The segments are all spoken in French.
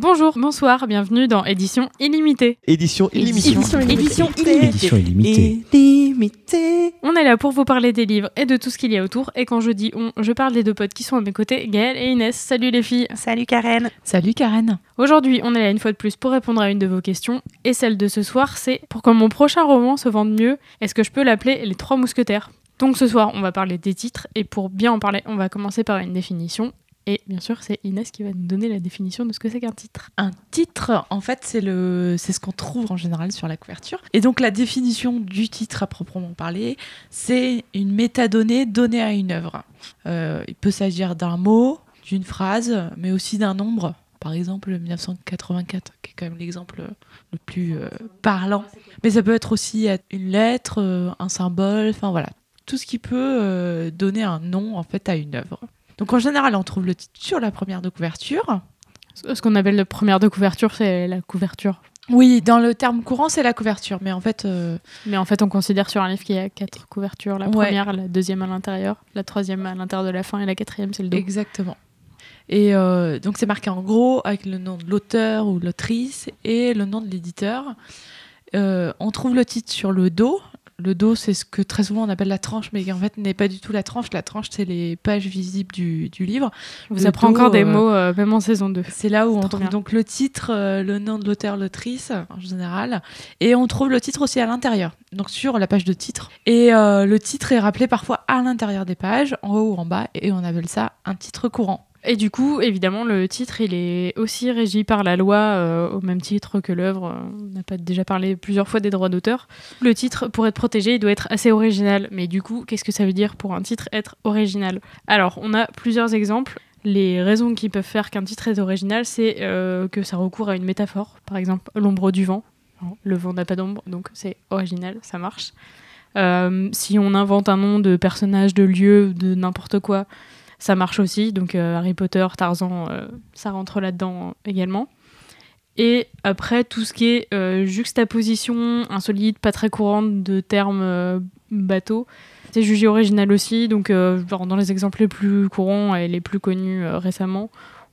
Bonjour, bonsoir, bienvenue dans Édition Illimitée. Édition illimitée. Édition Édition Illimitée. illimitée. illimitée. On est là pour vous parler des livres et de tout ce qu'il y a autour. Et quand je dis on, je parle des deux potes qui sont à mes côtés, Gaëlle et Inès. Salut les filles. Salut Karen. Salut Karen. Aujourd'hui, on est là une fois de plus pour répondre à une de vos questions. Et celle de ce soir, c'est pour que mon prochain roman se vende mieux, est-ce que je peux l'appeler Les Trois Mousquetaires? Donc ce soir, on va parler des titres. Et pour bien en parler, on va commencer par une définition. Et bien sûr, c'est Inès qui va nous donner la définition de ce que c'est qu'un titre. Un titre, en fait, c'est le, c'est ce qu'on trouve en général sur la couverture. Et donc la définition du titre à proprement parler, c'est une métadonnée donnée à une œuvre. Euh, il peut s'agir d'un mot, d'une phrase, mais aussi d'un nombre. Par exemple, 1984, qui est quand même l'exemple le plus euh, parlant. Mais ça peut être aussi une lettre, euh, un symbole, enfin voilà, tout ce qui peut donner un nom en fait à une œuvre. Donc en général, on trouve le titre sur la première de couverture. Ce qu'on appelle la première de couverture, c'est la couverture. Oui, dans le terme courant, c'est la couverture, mais en fait, euh, Mais en fait, on considère sur un livre qu'il y a quatre couvertures. La Ouais. première, la deuxième à l'intérieur, la troisième à l'intérieur de la fin et la quatrième, c'est le dos. exactement. Et euh, donc c'est marqué en gros avec le nom de l'auteur ou l'autrice et le nom de l'éditeur. Euh, on trouve le titre sur le dos. Le dos, c'est ce que très souvent on appelle la tranche, mais qui en fait n'est pas du tout la tranche. La tranche, c'est les pages visibles du, du livre. Vous Le apprend dos, encore des euh, mots, euh, même en saison 2. C'est là où on trouve bien. donc le titre, euh, le nom de l'auteur, l'autrice en général, et on trouve le titre aussi à l'intérieur, donc sur la page de titre. Et le titre est rappelé parfois à l'intérieur des pages, en haut ou en bas, et on appelle ça un titre courant. Et du coup, évidemment, le titre, il est aussi régi par la loi, euh, au même titre que l'œuvre. On n'a pas déjà parlé plusieurs fois des droits d'auteur. Le titre, pour être protégé, il doit être assez original. Mais du coup, qu'est-ce que ça veut dire pour un titre être original? Alors, on a plusieurs exemples. Les raisons qui peuvent faire qu'un titre est original, c'est euh, que ça recourt à une métaphore. Par exemple, l'ombre du vent. Non, Le vent n'a pas d'ombre, donc c'est original, ça marche. Euh, si on invente un nom de personnage, de lieu, de n'importe quoi, ça marche aussi. Donc euh, Harry Potter, Tarzan, euh, ça rentre là-dedans également. Et après, tout ce qui est euh, juxtaposition insolite, pas très courante de termes euh, bateaux, c'est jugé original aussi. Donc euh, dans les exemples les plus courants et les plus connus euh, récemment,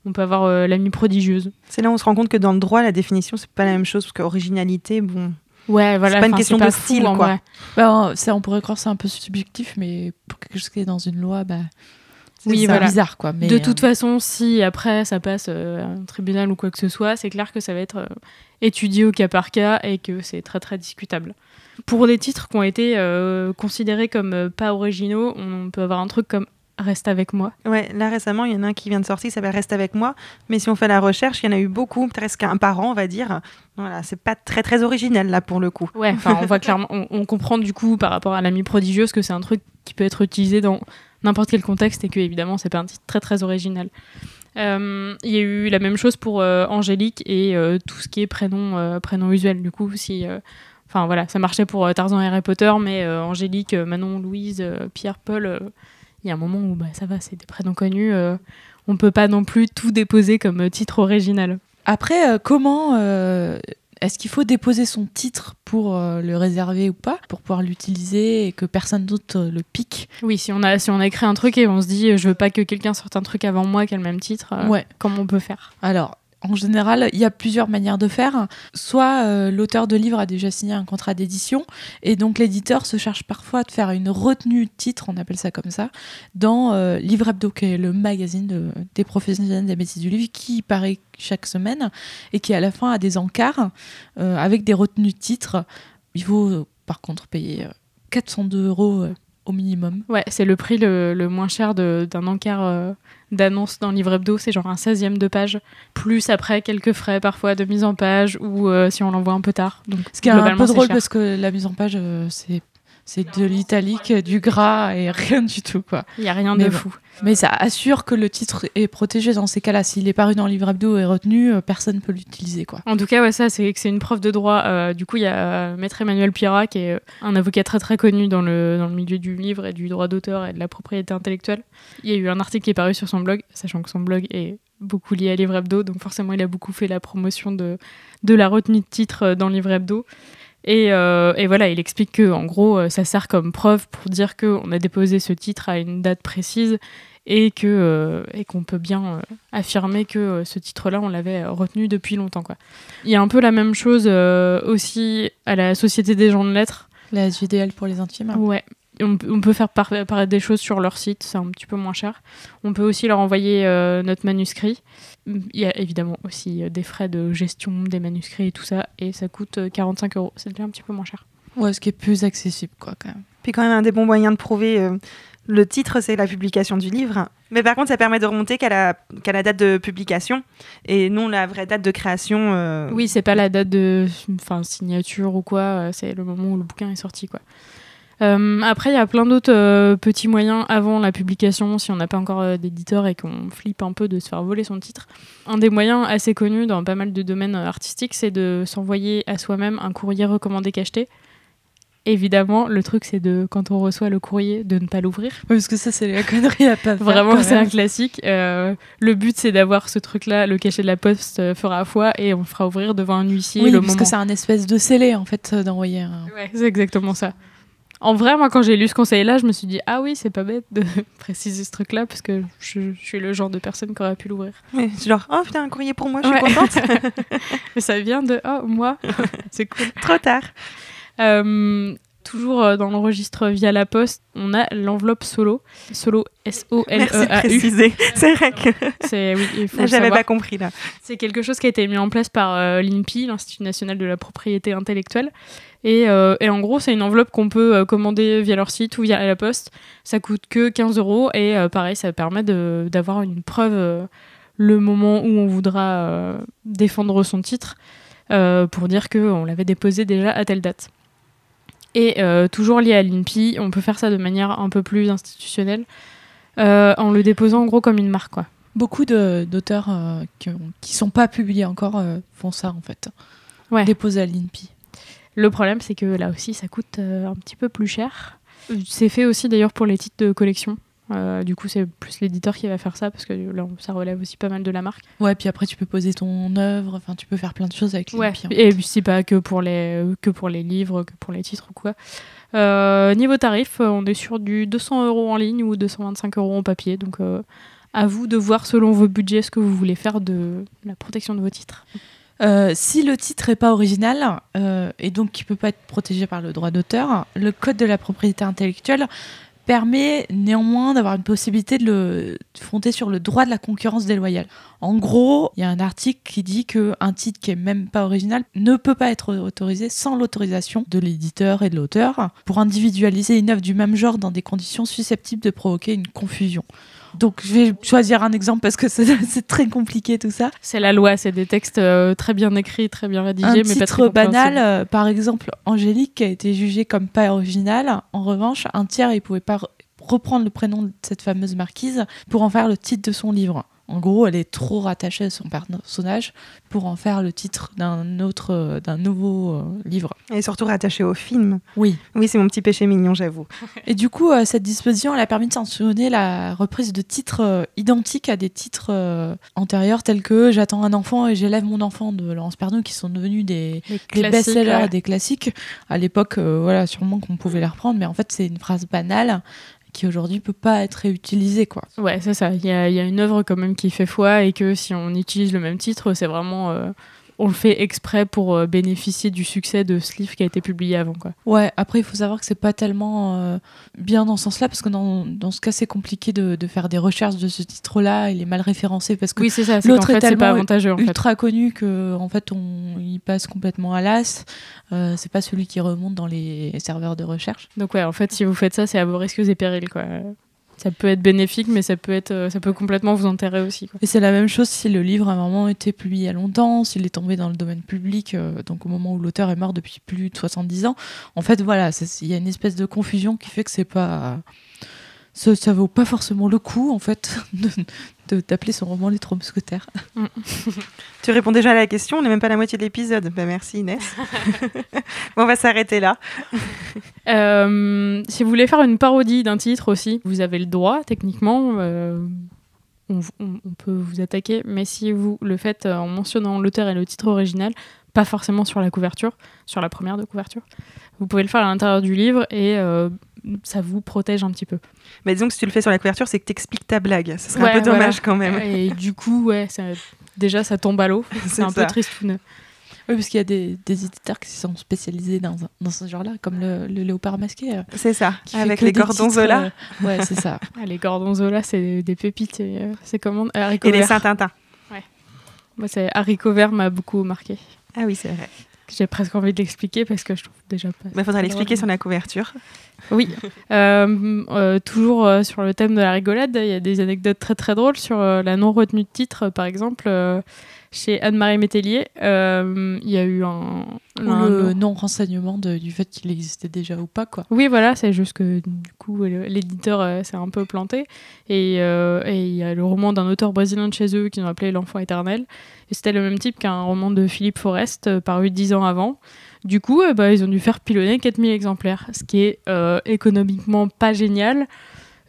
on peut avoir euh, l'amie prodigieuse. C'est là où on se rend compte que dans le droit, la définition, c'est pas la même chose, parce qu'originalité, bon. Ouais, voilà. C'est pas une question pas de fou, style, en quoi. vrai. Bah, ça, on pourrait croire que c'est un peu subjectif, mais pour quelque chose qui est dans une loi, bah, Oui, c'est voilà. bizarre. Quoi, mais, de euh, toute façon, si après ça passe euh, à un tribunal ou quoi que ce soit, c'est clair que ça va être euh, étudié au cas par cas et que c'est très très discutable. Pour des titres qui ont été euh, considérés comme euh, pas originaux, on peut avoir un truc comme Reste avec moi. Ouais, là récemment, il y en a un qui vient de sortir, qui s'appelle Reste avec moi. Mais si on fait la recherche, il y en a eu beaucoup, presque un par an, on va dire. Voilà, c'est pas très très original là pour le coup. Ouais, enfin on voit clairement, on, on comprend du coup par rapport à l'ami prodigieuse que c'est un truc qui peut être utilisé dans n'importe quel contexte et que évidemment c'est pas un titre très très original. Euh, Il y a eu la même chose pour euh, Angélique et euh, tout ce qui est prénom, usuel. Du coup, si, enfin voilà, ça marchait pour Tarzan et Harry Potter, mais Angélique, Manon, Louise, Pierre, Paul, il y a un moment où bah, ça va, c'est des prénoms connus. on peut pas non plus tout déposer comme titre original. Après, comment est-ce qu'il faut déposer son titre pour euh, le réserver ou pas, pour pouvoir l'utiliser et que personne d'autre euh, le pique? Oui, si on a si on a écrit un truc et on se dit euh, je veux pas que quelqu'un sorte un truc avant moi qui a le même titre, Ouais. comment on peut faire? Alors, en général, il y a plusieurs manières de faire. Soit euh, l'auteur de livre a déjà signé un contrat d'édition, et donc l'éditeur se charge parfois de faire une retenue de titre, on appelle ça comme ça, dans euh, Livre Hebdo, qui est le magazine de- des professionnels des métiers du livre, qui paraît chaque semaine, et qui à la fin a des encarts euh, avec des retenues de titres. Il faut par contre payer euh, 402 euros au minimum. Ouais, c'est le prix le, moins cher d'un encart euh, d'annonce dans Livre Hebdo, c'est genre un 16e de page, plus après quelques frais parfois de mise en page ou euh, si on l'envoie un peu tard. Donc, Ce qui est un peu drôle cher. parce que la mise en page, euh, c'est c'est de l'italique, du gras et rien du tout quoi. Il y a rien Mais de fou. Mais ça assure que le titre est protégé dans ces cas-là. S'il est paru dans le livre hebdo et retenu, euh, personne ne peut l'utiliser quoi. En tout cas, ouais, ça, c'est que c'est une preuve de droit. Euh, du coup, il y a euh, Maître Emmanuel Pirat, qui est un avocat très très connu dans le, dans le milieu du livre et du droit d'auteur et de la propriété intellectuelle. Il y a eu un article qui est paru sur son blog, sachant que son blog est beaucoup lié à Livre Hebdo, donc forcément, il a beaucoup fait la promotion de, de la retenue de titre dans Livre Hebdo. Et, euh, et voilà, il explique que en gros, euh, ça sert comme preuve pour dire qu'on a déposé ce titre à une date précise et que euh, et qu'on peut bien euh, affirmer que ce titre-là, on l'avait retenu depuis longtemps. Quoi. Il y a un peu la même chose aussi à la Société des gens de lettres. La JDL pour les intimes. Ouais. On, on peut faire par- apparaître des choses sur leur site, c'est un petit peu moins cher. On peut aussi leur envoyer euh, notre manuscrit. Il y a évidemment aussi euh, des frais de gestion des manuscrits et tout ça, et ça coûte euh, 45 euros. C'est déjà un petit peu moins cher. Ouais, ce qui est plus accessible, quoi, quand même. Puis quand même un des bons moyens de prouver euh, le titre, c'est la publication du livre. Mais par contre, ça permet de remonter qu'à la, qu'à la date de publication et non la vraie date de création. euh, Oui, c'est pas la date de enfin, signature ou quoi, euh, c'est le moment où le bouquin est sorti. Quoi. Euh, après, il y a plein d'autres euh, petits moyens avant la publication, si on n'a pas encore euh, d'éditeur et qu'on flippe un peu de se faire voler son titre. Un des moyens assez connus dans pas mal de domaines artistiques, c'est de s'envoyer à soi-même un courrier recommandé cacheté. Évidemment, le truc, c'est de, quand on reçoit le courrier, de ne pas l'ouvrir. Parce que ça, c'est la connerie à pas faire. Vraiment, c'est un classique. Le but, c'est d'avoir ce truc-là, le cachet de la poste fera foi, et on le fera ouvrir devant un huissier Oui, le parce moment. que c'est un espèce de scellé, en fait, d'envoyer un. Ouais, c'est exactement ça. En vrai, moi, quand j'ai lu ce conseil-là, je me suis dit, ah oui, c'est pas bête de préciser ce truc-là, parce que je, je suis le genre de personne qui aurait pu l'ouvrir. genre, oh putain, un courrier pour moi, je suis Ouais. contente. Mais ça vient de, oh, moi, c'est cool. Trop tard. Euh, toujours euh, dans le registre via la poste, on a l'enveloppe solo. Solo, Merci de S-O-L-E-A-U. préciser. C'est vrai que oui, j'avais pas compris là. C'est quelque chose qui a été mis en place par euh, l'INPI, l'Institut national de la propriété intellectuelle. Et, euh, et en gros, c'est une enveloppe qu'on peut euh, commander via leur site ou via la poste. Ça coûte que 15 euros et pareil, ça permet d'avoir une preuve le moment où on voudra défendre son titre pour dire qu'on l'avait déposé déjà à telle date. Et euh, toujours lié à l'INPI, on peut faire ça de manière un peu plus institutionnelle euh, en le déposant en gros comme une marque. Quoi. Beaucoup de- d'auteurs euh, qui, qui sont pas publiés encore font ça, en fait. Ouais. Déposer à l'INPI. Le problème, c'est que là aussi, ça coûte un petit peu plus cher. C'est fait aussi d'ailleurs pour les titres de collection. Euh, du coup, c'est plus l'éditeur qui va faire ça parce que là, ça relève aussi pas mal de la marque. Ouais, puis après, tu peux poser ton œuvre, enfin, tu peux faire plein de choses avec Ouais. l'INPI. hein. Et puis, c'est pas que pour les que pour les livres, que pour les titres ou quoi. Euh, niveau tarif, euh, on est sur du 200 euros en ligne ou 225 euros en papier. Donc, euh, à vous de voir selon vos budgets ce que vous voulez faire de la protection de vos titres. Euh, si le titre est pas original euh, et donc qui peut pas être protégé par le droit d'auteur, le code de la propriété intellectuelle permet néanmoins d'avoir une possibilité de le fonder sur le droit de la concurrence déloyale. En gros, il y a un article qui dit que un titre qui est même pas original ne peut pas être autorisé sans l'autorisation de l'éditeur et de l'auteur pour individualiser une œuvre du même genre dans des conditions susceptibles de provoquer une confusion. Donc je vais choisir un exemple parce que c'est très compliqué tout ça. C'est la loi, c'est des textes euh, très bien écrits, très bien rédigés, un mais pas très titre banal, euh, par exemple Angélique, qui a été jugé comme pas original. En revanche, un tiers, il pouvait pas re- reprendre le prénom de cette fameuse marquise pour en faire le titre de son livre. En gros, elle est trop rattachée à son personnage pour en faire le titre d'un autre, d'un nouveau euh, livre. Et surtout rattaché au film. Oui. Oui, c'est mon petit péché mignon, j'avoue. Et du coup, euh, cette disposition, elle a permis de sanctionner la reprise de titres euh, identiques à des titres euh, antérieurs tels que J'attends un enfant et j'élève mon enfant de Laurence Pernou, qui sont devenus des, best-sellers, ouais. des classiques. À l'époque, euh, voilà, sûrement qu'on pouvait les reprendre, mais en fait, c'est une phrase banale qui aujourd'hui peut pas être réutilisée, quoi. Ouais, c'est ça. Il y a, il y a une œuvre quand même qui fait foi et que si on utilise le même titre, c'est vraiment. On le fait exprès pour euh, bénéficier du succès de ce livre qui a été publié avant. Quoi. Ouais, après, il faut savoir que c'est pas tellement euh, bien dans ce sens-là, parce que dans, dans ce cas, c'est compliqué de, de faire des recherches de ce titre-là. Il est mal référencé parce que Oui, c'est ça. C'est l'autre est pas tellement avantageux. En fait. ultra connu que en fait on il passe complètement à l'as. Euh, c'est pas celui qui remonte dans les serveurs de recherche. Donc, ouais, en fait, si vous faites ça, c'est à vos risques et périls. Quoi. Ça peut être bénéfique, mais ça peut, être, euh, ça peut complètement vous enterrer aussi. Et c'est la même chose si le livre a vraiment été publié il y a longtemps, s'il est tombé dans le domaine public, euh, donc au moment où l'auteur est mort depuis plus de 70 ans. En fait, voilà, il y a une espèce de confusion qui fait que c'est pas. Ça, ça vaut pas forcément le coup, en fait, de- d'appeler son roman Les Trois Mousquetaires. Tu réponds déjà à la question, on n'est même pas à la moitié de l'épisode. Bah, merci Inès. bon, on va s'arrêter là. Euh, si vous voulez faire une parodie d'un titre aussi, vous avez le droit, techniquement. euh, on, on- on peut vous attaquer, mais si vous le faites euh, en mentionnant l'auteur et le titre original, pas forcément sur la couverture, sur la première de couverture. Vous pouvez le faire à l'intérieur du livre et euh, ça vous protège un petit peu. Mais disons que si tu le fais sur la couverture, c'est que tu expliques ta blague. Ce serait Ouais, un peu dommage voilà. quand même. Et du coup, ouais, ça- déjà ça tombe à l'eau. C'est un ça. peu tristoun. Oui, parce qu'il y a des, des éditeurs qui sont spécialisés dans, dans ce genre-là, comme le, le léopard masqué. euh, C'est ça, avec les Gordonzola titres, euh, ouais, c'est ça. Ah, les Gordonzola, c'est des pépites. et, euh, C'est comment euh, et les. Saint-Tintin. Moi, c'est haricot vert m'a beaucoup marqué. Ah oui, c'est vrai. J'ai presque envie de l'expliquer parce que je trouve déjà pas. Il faudra l'expliquer sur la couverture. Oui. Euh, euh, toujours euh, sur le thème de la rigolade, il y a des anecdotes très très drôles sur la non retenue de titre. Par exemple, chez Anne-Marie Métellier, euh, il y a eu un. Ou un- le non-renseignement du fait qu'il existait déjà ou pas, quoi. Oui, voilà, c'est juste que du coup, l'éditeur euh, s'est un peu planté. Et euh, il y a le roman d'un auteur brésilien de chez eux qu'ils ont appelé L'Enfant éternel. Et c'était le même type qu'un roman de Philippe Forest, paru dix ans avant. Du coup, euh, bah, ils ont dû faire pilonner 4000 exemplaires, ce qui est euh, économiquement pas génial,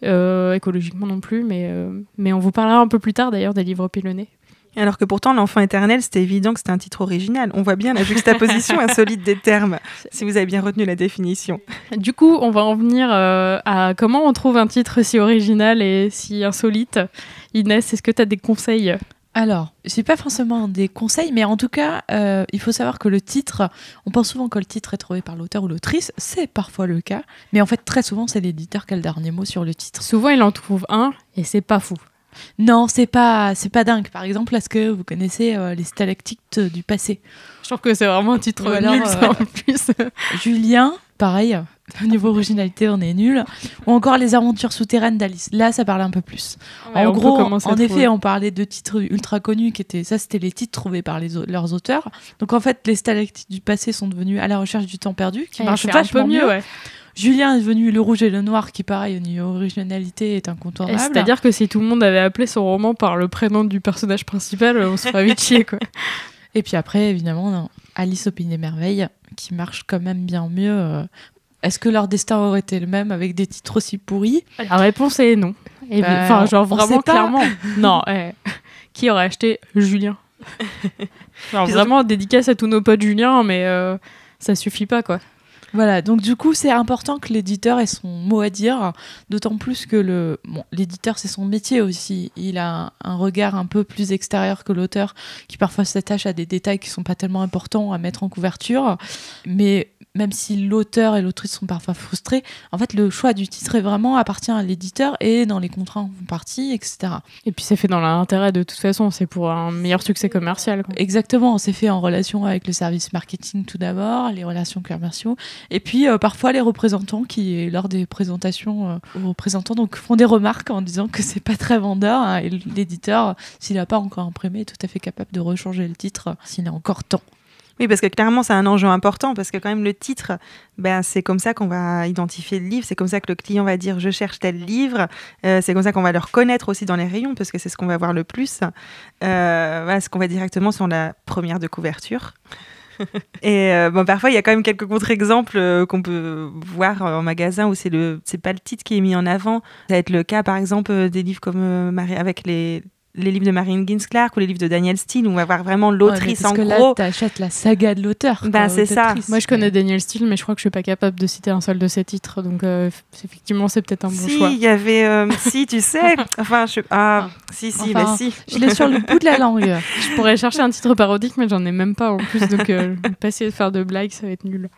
euh, écologiquement non plus, mais, mais on vous parlera un peu plus tard d'ailleurs des livres pilonnés. Alors que pourtant, L'Enfant éternel, c'était évident que c'était un titre original. On voit bien la juxtaposition insolite des termes, si vous avez bien retenu la définition. Du coup, on va en venir euh, à comment on trouve un titre si original et si insolite. Inès, est-ce que tu as des conseils? Alors, j'ai pas forcément des conseils, mais en tout cas, euh, il faut savoir que le titre, on pense souvent que le titre est trouvé par l'auteur ou l'autrice, c'est parfois le cas, mais en fait, très souvent, c'est l'éditeur qui a le dernier mot sur le titre. Souvent, il en trouve un et c'est pas fou. Non, c'est pas, c'est pas dingue. Par exemple, est-ce que vous connaissez euh, les stalactites du passé? Je trouve que c'est vraiment un titre nul, ça, euh, en plus. Julien, pareil, au niveau originalité, on est nul. Ou encore les aventures souterraines d'Alice. Là, ça parle un peu plus. Ouais, en gros, en effet, on parlait de titres ultra connus qui étaient, ça, c'était les titres trouvés par les, leurs auteurs. Donc en fait, les stalactites du passé sont devenus à la recherche du temps perdu, qui marche vachement peu mieux. ouais. Julien est devenu le rouge et le noir, qui pareil au niveau originalité est incontournable. C'est-à-dire que si tout le monde avait appelé son roman par le prénom du personnage principal, on se ferait vite chier, quoi. Et puis après, évidemment, Alice au pays des merveilles, qui marche quand même bien mieux. euh. Est-ce que leur destin aurait été le même avec des titres aussi pourris? La réponse est non. Bah, Enfin, genre vraiment clairement. non, eh, qui aurait acheté Julien? Vraiment dédicace à tous nos potes Julien, mais euh, ça suffit pas, quoi. Voilà, donc du coup, c'est important que l'éditeur ait son mot à dire, d'autant plus que le bon, l'éditeur, c'est son métier aussi. Il a un, regard un peu plus extérieur que l'auteur, qui parfois s'attache à des détails qui sont pas tellement importants à mettre en couverture. Mais même si l'auteur et l'autrice sont parfois frustrés, en fait, le choix du titre est vraiment appartient à l'éditeur et dans les contrats en partie, etc. Et puis c'est fait dans l'intérêt de toute façon, c'est pour un meilleur succès commercial. Quoi. Exactement, c'est fait en relation avec le service marketing tout d'abord, les relations commerciaux, et puis euh, parfois les représentants qui, lors des présentations euh, aux représentants, donc font des remarques en disant que c'est pas très vendeur, hein, et l'éditeur, s'il n'a pas encore imprimé, est tout à fait capable de rechanger le titre s'il a encore temps. Oui, parce que clairement, c'est un enjeu important, parce que quand même, le titre, ben, c'est comme ça qu'on va identifier le livre, c'est comme ça que le client va dire je cherche tel livre, Euh, c'est comme ça qu'on va le reconnaître aussi dans les rayons, parce que c'est ce qu'on va voir le plus. Euh, voilà, ce qu'on va directement sur la première de couverture. Et euh, bon, parfois, il y a quand même quelques contre-exemples euh, qu'on peut voir en magasin où c'est le, c'est pas le titre qui est mis en avant. Ça va être le cas, par exemple, des livres comme euh, Marie- avec les, les livres de Marine Ginsclark ou les livres de Daniel Steele, où on va voir vraiment l'autrice en que gros. là, t'achètes la saga de l'auteur. Ben, c'est ça. Moi, je connais Daniel Steele, mais je crois que je suis pas capable de citer un seul de ses titres. Donc, euh, effectivement, c'est peut-être un bon si, choix. il y avait. euh, si, tu sais. Enfin, je. Ah, si, si, Enfin, mais si. Je l'ai sur le bout de la langue. Je pourrais chercher un titre parodique, mais j'en ai même pas en plus. Donc, euh, pas essayer de faire de blagues, ça va être nul.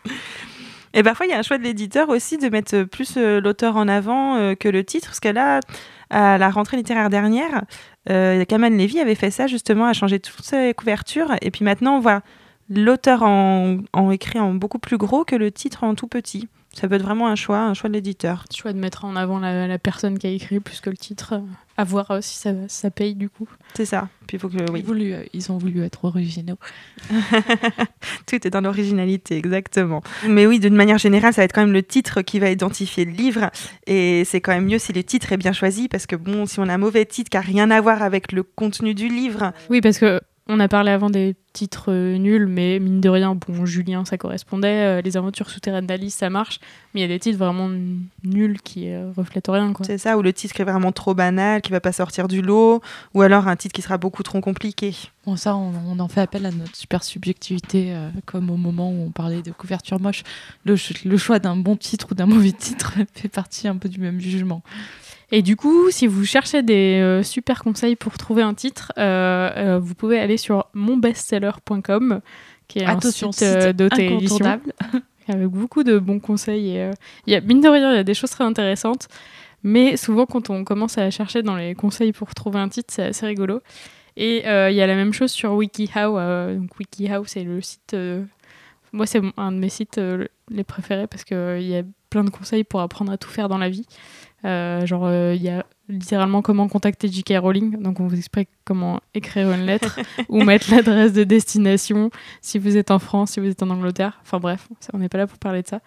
Et parfois, il y a un choix de l'éditeur aussi de mettre plus euh, l'auteur en avant euh, que le titre. Parce que là, à la rentrée littéraire dernière, euh, Kaman Levy avait fait ça justement, a changé toutes ses couvertures. Et puis maintenant, on voit l'auteur en, en écrit en beaucoup plus gros que le titre en tout petit. Ça peut être vraiment un choix, un choix de l'éditeur. Choix de mettre en avant la, la personne qui a écrit plus que le titre. À voir euh, si ça, ça paye du coup. C'est ça. Puis faut que. Oui. Ils, voulu- euh, ils ont voulu être originaux. Tout est dans l'originalité, exactement. Mais oui, d'une manière générale, ça va être quand même le titre qui va identifier le livre. Et c'est quand même mieux si le titre est bien choisi, parce que bon, si on a un mauvais titre qui n'a rien à voir avec le contenu du livre, Oui, parce que On a parlé avant des titres euh, nuls, mais mine de rien, bon, Julien, ça correspondait. euh, les aventures souterraines d'Alice, ça marche. Mais il y a des titres vraiment nuls qui euh, reflètent rien, quoi. C'est ça, ou le titre est vraiment trop banal, qui va pas sortir du lot, ou alors un titre qui sera beaucoup trop compliqué. Bon, ça, on, on en fait appel à notre super subjectivité, euh, comme au moment où on parlait de couverture moche. Le, ch- le choix d'un bon titre ou d'un mauvais titre fait partie un peu du même jugement. Et du coup, si vous cherchez des euh, super conseils pour trouver un titre, euh, euh, vous pouvez aller sur monbestseller.com, qui est Attention, un site d'auto-édition. incontournable. avec beaucoup de bons conseils. Et, y a, mine de rien, il y a des choses très intéressantes. Mais souvent, quand on commence à chercher dans les conseils pour trouver un titre, c'est assez rigolo. Et euh, il y a la même chose sur WikiHow. euh, donc WikiHow, c'est le site. euh, moi, c'est un de mes sites les préférés parce qu'il y a plein de conseils pour apprendre à tout faire dans la vie. Euh, genre, euh, il y a littéralement comment contacter J.K. Rowling. Donc, on vous explique comment écrire une lettre ou mettre l'adresse de destination si vous êtes en France, si vous êtes en Angleterre. Enfin, bref, on n'est pas là pour parler de ça.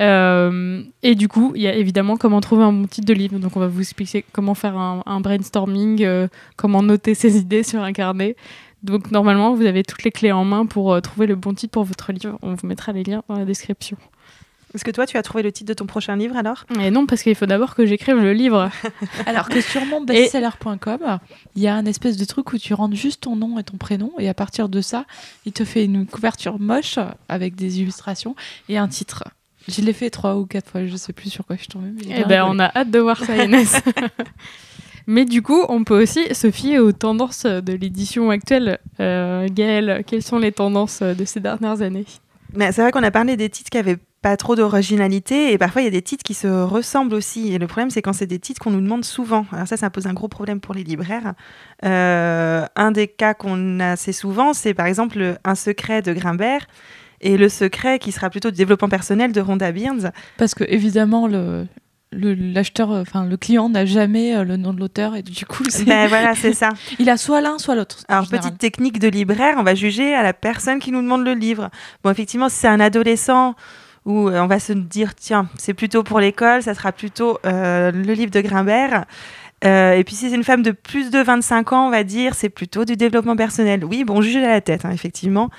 Euh, et du coup, il y a évidemment comment trouver un bon titre de livre. Donc, on va vous expliquer comment faire un, un brainstorming, euh, comment noter ses idées sur un carnet. Donc, normalement, vous avez toutes les clés en main pour euh, trouver le bon titre pour votre livre. On vous mettra les liens dans la description. Est-ce que toi, tu as trouvé le titre de ton prochain livre alors? Et non, parce qu'il faut d'abord que j'écrive le livre. Alors que sur mon bestseller.com, il y a un espèce de truc où tu rentres juste ton nom et ton prénom, et à partir de ça, il te fait une couverture moche avec des illustrations et un titre. Je l'ai fait trois ou quatre fois, je sais plus sur quoi je suis tombée. Eh ben, on a hâte de voir ça, Inès. Mais du coup, on peut aussi se fier aux tendances de l'édition actuelle. Euh, Gaëlle, quelles sont les tendances de ces dernières années? Mais C'est vrai qu'on a parlé des titres qui avaient pas trop d'originalité et parfois il y a des titres qui se ressemblent aussi. Et le problème, c'est quand c'est des titres qu'on nous demande souvent. Alors ça, ça pose un gros problème pour les libraires. Euh, un des cas qu'on a assez souvent, c'est par exemple Un secret de Grimbert et Le secret qui sera plutôt du développement personnel de Rhonda Byrne. Parce que évidemment, le l'acheteur, enfin le client n'a jamais euh, le nom de l'auteur et du coup, c'est- Ben voilà, c'est ça. il a soit l'un soit l'autre. Alors, petite technique de libraire, on va juger à la personne qui nous demande le livre. Bon, effectivement, si c'est un adolescent où euh, on va se dire, tiens, c'est plutôt pour l'école, ça sera plutôt euh, le livre de Grimbert. Euh, et puis, si c'est une femme de plus de 25 ans, on va dire, c'est plutôt du développement personnel. Oui, bon, juge à la tête, hein, effectivement.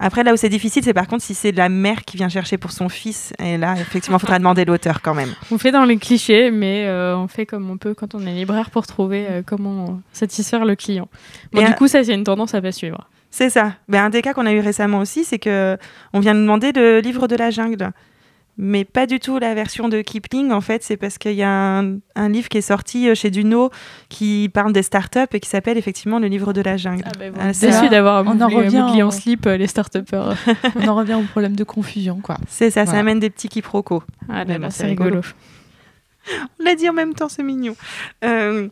Après, là où c'est difficile, c'est par contre si c'est la mère qui vient chercher pour son fils. Et là, effectivement, il faudra demander l'auteur quand même. On fait dans les clichés, mais euh, on fait comme on peut quand on est libraire pour trouver euh, comment satisfaire le client. Bon, Et du coup, ça, c'est une tendance à pas suivre. C'est ça. Ben, un des cas qu'on a eu récemment aussi, c'est que on vient nous demander le livre de la jungle. Mais pas du tout la version de Kipling, en fait. C'est parce qu'il y a un, un livre qui est sorti euh, chez Duno qui parle des startups et qui s'appelle effectivement le livre de la jungle. Ah, c'est Déçu là, d'avoir on en moulé- revient en en- slip euh, les start-upers. on en revient au problème de confusion, quoi. C'est ça, ça amène des petits quiproquos. Ah là là, c'est c'est rigolo. rigolo. On l'a dit en même temps, c'est mignon. Euh,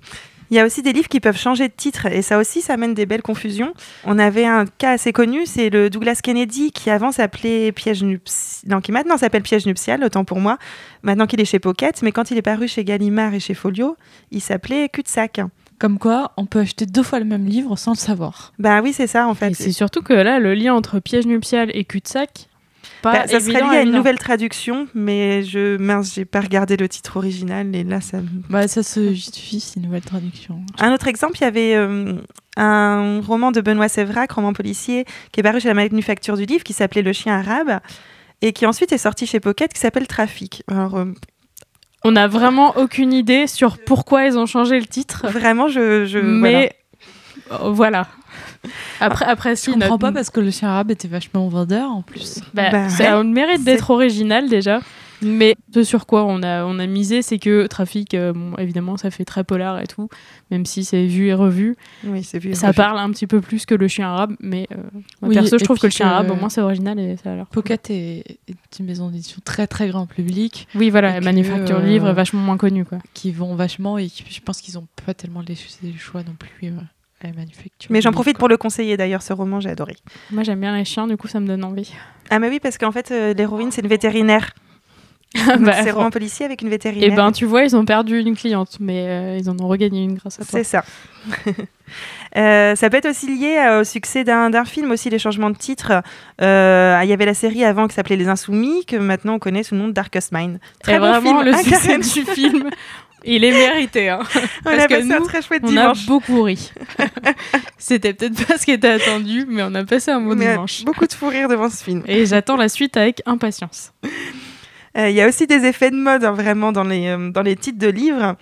Il y a aussi des livres qui peuvent changer de titre et ça aussi, ça amène des belles confusions. On avait un cas assez connu, c'est le Douglas Kennedy qui avant s'appelait Piège nuptial, non, qui maintenant s'appelle Piège nuptial, autant pour moi, maintenant qu'il est chez Pocket, mais quand il est paru chez Gallimard et chez Folio, il s'appelait Cul-de-sac. Comme quoi, on peut acheter deux fois le même livre sans le savoir. Bah oui, c'est ça en fait. Et c'est surtout que là, le lien entre piège nuptial et cul-de-sac, pas Bah, ça serait lié à une évident. nouvelle traduction, mais je mince, j'ai pas regardé le titre original et là ça Bah, ça se justifie, c'est une nouvelle traduction. Un autre exemple, il y avait euh, un roman de Benoît Sévrac, roman policier, qui est paru chez la Manufacture du Livre, qui s'appelait Le Chien Arabe, et qui ensuite est sorti chez Pocket, qui s'appelle Trafic. Alors, euh, On n'a vraiment aucune idée sur pourquoi ils ont changé le titre, vraiment, je. mais voilà. Après, après Je si, comprends notre- pas parce que le chien arabe était vachement vendeur en plus. Bah, Bah ça a le mérite d'être original déjà. Mais ce sur quoi on a, on a misé, c'est que Trafic, euh, bon, évidemment, ça fait très polar et tout, même si c'est vu et revu. Oui, c'est vu. Ça parle un petit peu plus que le chien arabe, mais euh, moi, Oui, perso, je trouve que le chien arabe, au moins, c'est original et ça a l'air. Pocket est, est une maison d'édition très très grand public Oui, voilà, que, manufacture euh, livre est vachement moins connue, quoi. qui vont vachement et qui, je pense qu'ils ont pas tellement les, les choix non plus euh, à la manufacture. Mais j'en profite livre, pour le conseiller d'ailleurs, ce roman, j'ai adoré. Moi, j'aime bien les chiens, du coup, ça me donne envie. Ah, mais oui, parce qu'en fait, euh, l'héroïne, c'est une vétérinaire. Bah, c'est roman policier avec une vétérinaire. Et ben, tu vois, ils ont perdu une cliente, mais euh, ils en ont regagné une grâce à toi. C'est ça. Euh, ça peut être aussi lié euh, au succès d'un film, aussi les changements de titre. Euh, Il y avait la série avant qui s'appelait Les Insoumis, que maintenant on connaît sous le nom de Darkest Mind. Très bon vraiment, film. le Ah, succès du film, il est mérité. hein. On Parce a que passé un très chouette On dimanche. a beaucoup ri. C'était peut-être pas ce qui était attendu, mais on a passé un bon Mais, dimanche. beaucoup de fou rire devant ce film. Et j'attends la suite avec impatience. Il y a aussi des effets de mode hein, vraiment dans les, dans les titres de livres.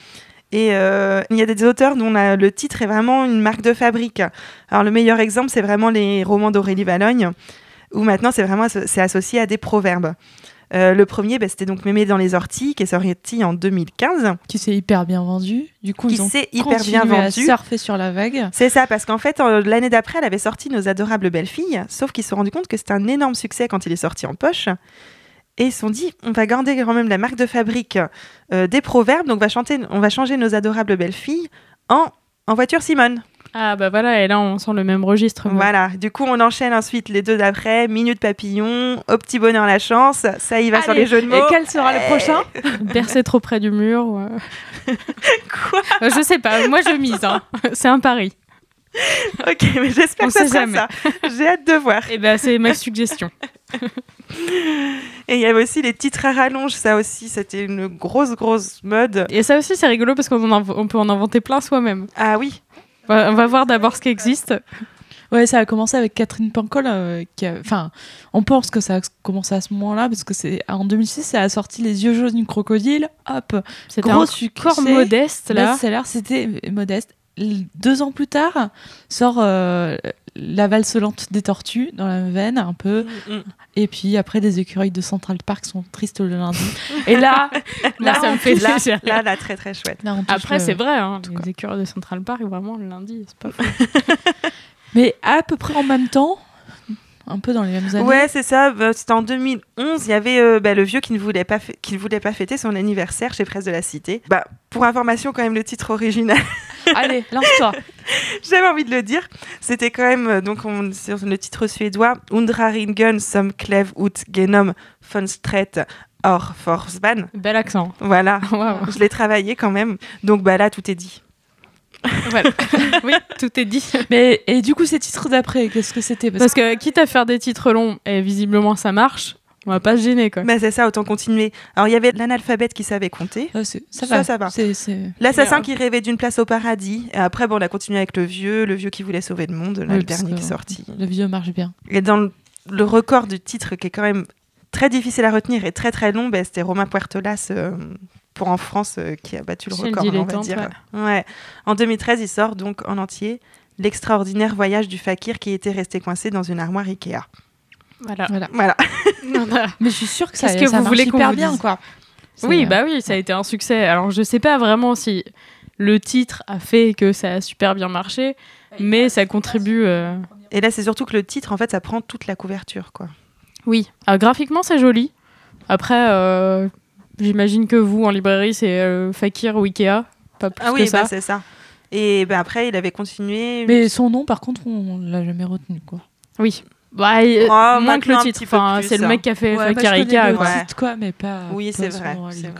Et euh, il y a des auteurs dont la- le titre est vraiment une marque de fabrique. Alors le meilleur exemple, c'est vraiment les romans d'Aurélie Valogne, où maintenant c'est vraiment c'est associé à des proverbes. Euh, le premier, bah, c'était donc Mémé dans les orties, qui est sorti en 2015. Qui s'est hyper bien vendu. Du coup, Qui s'est hyper bien vendu. surfer sur la vague. C'est ça, parce qu'en fait, euh, l'année d'après, elle avait sorti Nos adorables belles filles, sauf qu'ils se sont rendus compte que c'était un énorme succès quand il est sorti en poche. Et ils se sont dit, on va garder quand même la marque de fabrique euh, des proverbes, donc on va, chanter, on va changer Nos adorables belles filles en, en voiture Simone. Ah bah voilà, et là on sent le même registre. Voilà, du coup, on enchaîne ensuite les deux d'après, Minute Papillon, Au petit bonheur la chance, ça y va sur les jeux de mots. Et quel sera le prochain? Bercer trop près du mur. euh, Quoi? Je sais pas, moi je mise. hein. C'est un pari. Ok, mais j'espère que ça sera jamais. ça. J'ai hâte de voir. Et ben c'est ma suggestion. Et il y avait aussi les titres à rallonge, ça aussi, c'était une grosse, grosse mode. Et ça aussi c'est rigolo parce qu'on en inv- on peut en inventer plein soi-même. Ah oui, On va on va voir d'abord ce qui existe. Ouais, ça a commencé avec Catherine Pancol. euh, qui a- Enfin, on pense que ça a commencé à ce moment-là parce que c'est en 2006, ça a sorti Les yeux jaunes du crocodile. Hop, C'était gros encore succès. modeste là. C'était modeste. Deux ans plus tard, sort euh, La valse lente des tortues dans la même veine, un peu. Et puis après, des écureuils de Central Park sont tristes le lundi. Et là, Là, là, ça me on fait là, plaisir. là, là, très très chouette. là, Après, le- c'est vrai, hein, quoi. les écureuils de Central Park, vraiment, le lundi, c'est pas. Mais à peu près en même temps, un peu dans les mêmes années. Ouais, c'est ça. bah, C'était en 2011. Il y avait euh, bah, le vieux qui ne voulait pas qui ne voulait pas fêter son anniversaire chez Presse de la Cité. Bah, pour information, quand même, le titre original, Allez, lance-toi. j'avais envie de le dire. C'était quand même euh, donc on, sur le titre suédois Undraringen som klev ut genom fönstret or forsban. Bel accent. Voilà. Je l'ai travaillé quand même. Donc bah là, tout est dit. Voilà. oui, tout est dit. Mais et du coup, ces titres d'après, qu'est-ce que c'était? Parce que quitte à faire des titres longs, et visiblement ça marche, on va pas se gêner quoi. Bah, c'est ça, autant continuer. Alors, il y avait l'analphabète qui savait compter. Ah, ça, Ça, va. ça va. L'assassin Mais, qui rêvait d'une place au paradis. Et après, bon, on a continué avec le vieux, le vieux qui voulait sauver le monde, là, Oui, le dernier qui est sorti. Le vieux marche bien. Et dans le, le record du titre qui est quand même très difficile à retenir et très très long, bah, c'était Romain Puertolas euh, pour en France euh, qui a battu le record, on va dire. Ouais. En 2013, il sort donc en entier l'extraordinaire voyage du fakir qui était resté coincé dans une armoire Ikea. Voilà. Voilà. Voilà. Mais je suis sûre que ça, que ça vous marche voulez qu'on hyper vous bien, dise quoi. Oui, euh, bah oui, ça a été un succès. Alors je sais pas vraiment si le titre a fait que ça a super bien marché, mais ça contribue. euh, Et là, c'est surtout que le titre, en fait, ça prend toute la couverture, quoi. Oui. Alors, graphiquement, c'est joli. Après, euh, j'imagine que vous en librairie, c'est euh, Fakir ou Ikea, pas plus Ah que oui, ça. bah, c'est ça. Et bah, après, il avait continué. Mais son nom, par contre, on l'a jamais retenu, quoi. Oui. Bah, euh, Oh, moins que le titre. Enfin, plus, c'est le hein. mec qui a fait Ouais, Fakir Ikea. le quoi. Ouais. titre, quoi, mais pas. Oui, c'est vrai, c'est.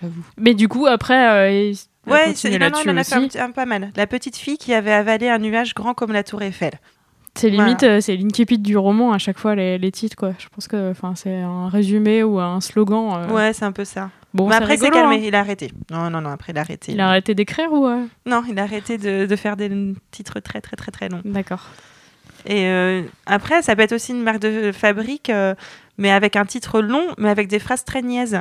J'avoue. Mais du coup, après, euh, il Ouais, c'est non, non, il en a fait un pas mal. La petite fille qui avait avalé un nuage grand comme la tour Eiffel. C'est limite, Voilà. euh, c'est l'incipit du roman à chaque fois les, les titres quoi. Je pense que, enfin, c'est un résumé ou un slogan. euh, Ouais, c'est un peu ça. Bon, Mais après, c'est calmé, hein. il a arrêté. Non, non, non, après, il a arrêté. Il a arrêté d'écrire ou euh? Non, il a arrêté de, de faire des titres très, très, très, très longs. D'accord. Et euh, après, ça peut être aussi une marque de fabrique, euh, mais avec un titre long, mais avec des phrases très niaises.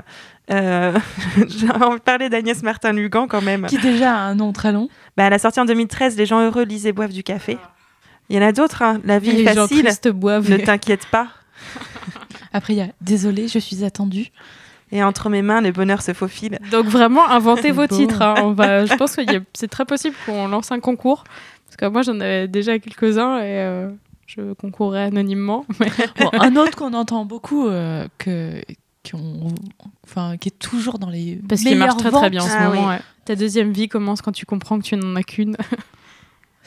Euh, J'ai envie de parler d'Agnès Martin-Lugan quand même. Qui déjà a un nom très long. Bah, elle a sorti en 2013 Les gens heureux lisent et boivent du café. Il y en a d'autres, hein. La vie les est facile, boivent. ne t'inquiète pas. Après, il y a Désolé, je suis attendue. Et entre mes mains, le bonheur se faufile. Donc vraiment, inventez vos beau. titres. hein. On va, je pense que c'est très possible qu'on lance un concours. Parce que moi, j'en avais déjà quelques-uns et euh, je concourrais anonymement. Mais... Bon, un autre qu'on entend beaucoup, euh, que, qu'on- enfin, qui est toujours dans les. Parce qu'il marche très très bien en ce Ah moment. oui. ouais. Ta deuxième vie commence quand tu comprends que tu n'en as qu'une.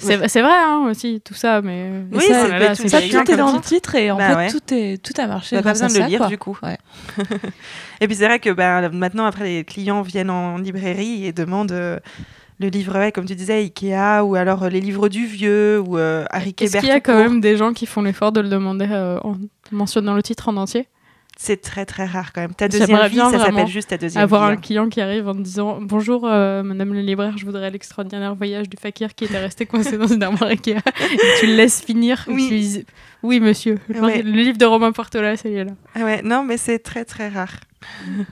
C'est vrai hein, aussi, tout ça, mais. Oui, ça, là, Mais tout est dans le titre et en Bah fait, ouais. tout, est, tout a marché. T'as pas besoin de le ça, lire quoi. du coup. Ouais. et puis c'est vrai que bah, maintenant, après, les clients viennent en librairie et demandent euh, le livre, ouais, comme tu disais, Ikea, ou alors euh, les livres du vieux, ou euh, Harry Est-ce qu'il y a quand même des gens qui font l'effort de le demander euh, en mentionnant le titre en entier? C'est très très rare quand même. Ta deuxième vie, bien ça s'appelle juste ta deuxième Avoir vie. un hein. client qui arrive en disant Bonjour, euh, madame le libraire, je voudrais l'extraordinaire voyage du fakir qui était resté coincé dans une armoire Ikea. Et tu le laisses finir. Oui. Tu lui dis, oui, monsieur. Ouais. Le livre de Romain Portola, c'est là. Ah ouais, non, mais c'est très très rare.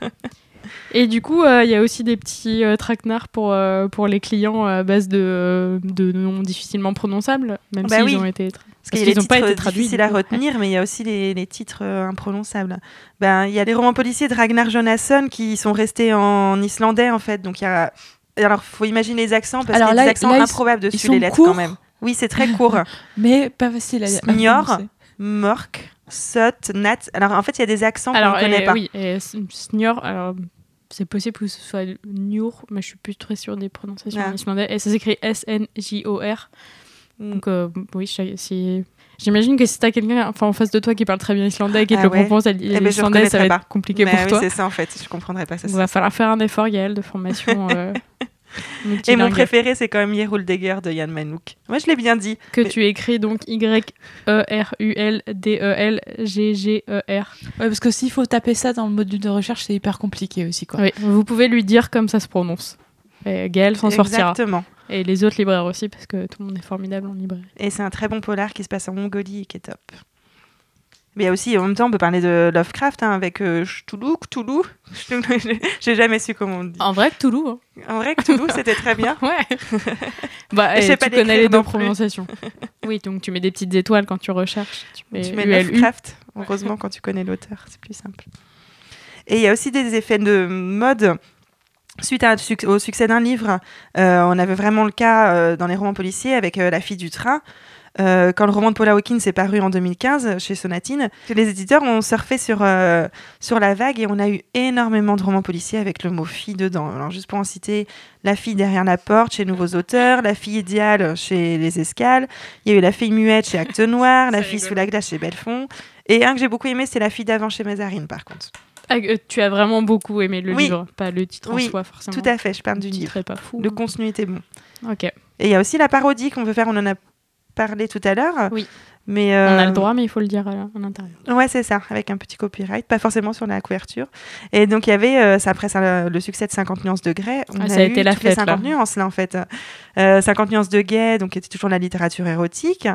Et du coup, euh, il y a aussi des petits euh, traquenards pour, euh, pour les clients à base de, euh, de noms difficilement prononçables, même Bah s'ils oui. ont été. tra- Parce, qu'ils les ont pas été traduits, difficiles du à retenir, mais il y a aussi les, les titres euh, imprononçables. Ben, il y a les romans policiers de Ragnar Jonasson qui sont restés en islandais, en fait. Donc, il y a... Alors, faut imaginer les accents, parce Alors qu'il y a là- des accents là, improbables dessus, les lettres, courts quand même. Oui, c'est très court. Mais pas facile à Snior. Mork, Sot, Nat. Alors, en fait, il y a des accents qu'on Alors, ne connaît pas. oui, et Snior, alors c'est possible que ce soit Njur, mais je suis plus très sûre des prononciations Ah. en islandais. Et ça s'écrit S-N-J-O-R. Mm. Donc, euh, oui, si. J'imagine que si t'as quelqu'un enfin, en face de toi qui parle très bien islandais et qui te Ah le ouais. propose à ben, je l'islandais, ça va reconnaîtrais être pas. compliqué Bah pour oui, toi. c'est ça, en fait. Je comprendrais pas ça. Il va falloir faire un effort, Gaël, de formation euh, Et mon préféré, c'est quand même Yeruldegger de Yann Manouk. Moi, je l'ai bien dit. Que mais- tu écris donc E Y-E-R-U-L-D-E-L-G-G-E-R. Ouais, parce que s'il faut taper ça dans le module de recherche, c'est hyper compliqué aussi, quoi. Oui, vous pouvez lui dire comme ça se prononce. Et Gaël s'en sortira. Exactement. Et les autres libraires aussi, parce que tout le monde est formidable en librairie. Et c'est un très bon polar qui se passe en Mongolie et qui est top. Mais il y a aussi, en même temps, on peut parler de Lovecraft hein, avec euh, Cthulhu, Cthulhu. J'ai jamais su comment on dit. En vrai, Cthulhu. hein. En vrai, Cthulhu, c'était très bien. Ouais. bah, je eh, sais tu pas connais les deux prononciations. oui, donc tu mets des petites étoiles quand tu recherches. Tu mets, tu mets ULU. Lovecraft. Heureusement, quand tu connais l'auteur, c'est plus simple. Et il y a aussi des effets de mode. Suite à- au succès d'un livre, euh, on avait vraiment le cas euh, dans les romans policiers avec euh, La fille du train. Euh, quand le roman de Paula Hawkins est paru en 2015 chez Sonatine, les éditeurs ont surfé sur, euh, sur la vague et on a eu énormément de romans policiers avec le mot fille dedans. Alors, juste pour en citer, La fille derrière la porte chez Nouveaux Auteurs, La fille idéale chez Les Escales, il y a eu La fille muette chez Acte Noir, La fille sous la glace chez Bellefond. Et un que j'ai beaucoup aimé, c'est La fille d'avant chez Mazarine, par contre. Ah, euh, tu as vraiment beaucoup aimé le Oui. livre, pas le titre Oui, en soi, forcément. Tout à fait, je parle Le du titre livre. pas fou. Le contenu était bon. Ok. Et il y a aussi la parodie qu'on veut faire, on en a parlé tout à l'heure. Oui. Mais On a euh, le droit, mais il faut le dire à, l'intérieur. Ouais, c'est ça, avec un petit copyright, pas forcément sur la couverture. Et donc, il y avait, euh, ça, après ça, le succès de 50 nuances de Grey, on Ah, a, ça a eu été la toutes les fête, 50 là. nuances, là, en fait. Euh, 50 nuances de Gay, donc était toujours de la littérature érotique.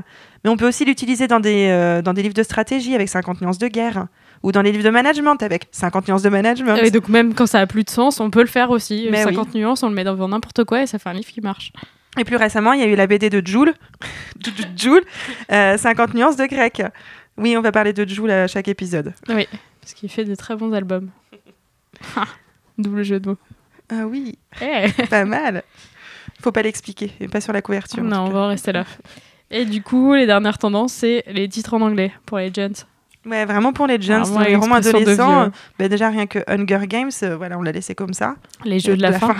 Mais on peut aussi l'utiliser dans des, euh, dans des livres de stratégie avec 50 nuances de guerre. Ou dans les livres de management avec 50 nuances de management. Et donc même quand ça a plus de sens, on peut le faire aussi. Mais 50 nuances, on le met dans n'importe quoi et ça fait un livre qui marche. Et plus récemment, il y a eu la BD de Joule, Joule, euh, 50 nuances de grec. Oui, on va parler de Joule à chaque épisode. Oui, parce qu'il fait de très bons albums. Double jeu de mots. Ah oui, Eh pas mal. Faut pas l'expliquer, et pas sur la couverture. non, on va en rester là. Et du coup, les dernières tendances, c'est les titres en anglais pour les gens. Ouais, vraiment pour les jeunes, les romans adolescents, bah déjà rien que Hunger Games, euh, voilà, on l'a laissé comme ça. Les jeux de la, fin.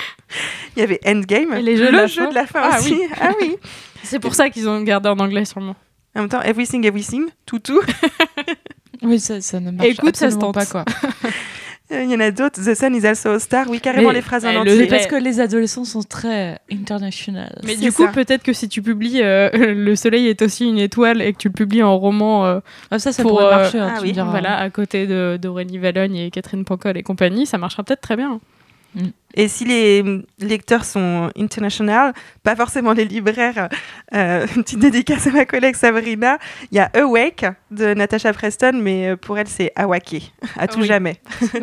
Il y avait Endgame, Et les jeux le de jeu fin. de la fin Ah aussi. oui. Ah oui. C'est pour ça qu'ils ont gardé en anglais sûrement. En même temps, Everything, Everything, tout, tout. Oui, ça, ça ne marche Écoute, ça se absolument tente. pas, quoi. Euh, Il y en a d'autres. The Sun is also a star. Oui, carrément Mais- les phrases en le- entier. C'est parce que les adolescents sont très international. Mais du coup, peut-être que si tu publies euh, Le Soleil est aussi une étoile et que tu le publies en roman, euh, Ah, ça, ça Pour, pourrait euh, marcher. hein, ah tu oui, me diras. voilà, à côté de d'Aurélie Valogne et Catherine Pancol et compagnie, ça marchera peut-être très bien. Et si les lecteurs sont international, pas forcément les libraires, euh, une petite dédicace à ma collègue Sabrina, il y a Awake de Natasha Preston, mais euh, pour elle c'est Awake, à tout oui. jamais.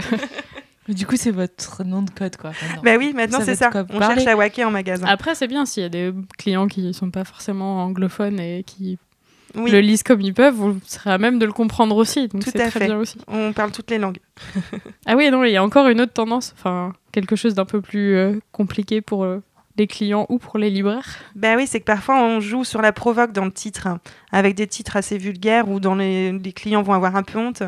Mais du coup, c'est votre nom de code, quoi. maintenant. Bah oui, maintenant c'est ça. On parler. cherche Awake en magasin. Après, c'est bien s'il y a des clients qui sont pas forcément anglophones et qui oui, le lisent comme ils peuvent, vous serez à même de le comprendre aussi. Donc Tout à très fait. bien aussi. on parle toutes les langues. Ah oui, non, il y a encore une autre tendance, enfin quelque chose d'un peu plus euh, compliqué pour euh, les clients ou pour les libraires. Bah oui, c'est que parfois on joue sur la provoque dans le titre, hein, avec des titres assez vulgaires où dans les, les clients vont avoir un peu honte,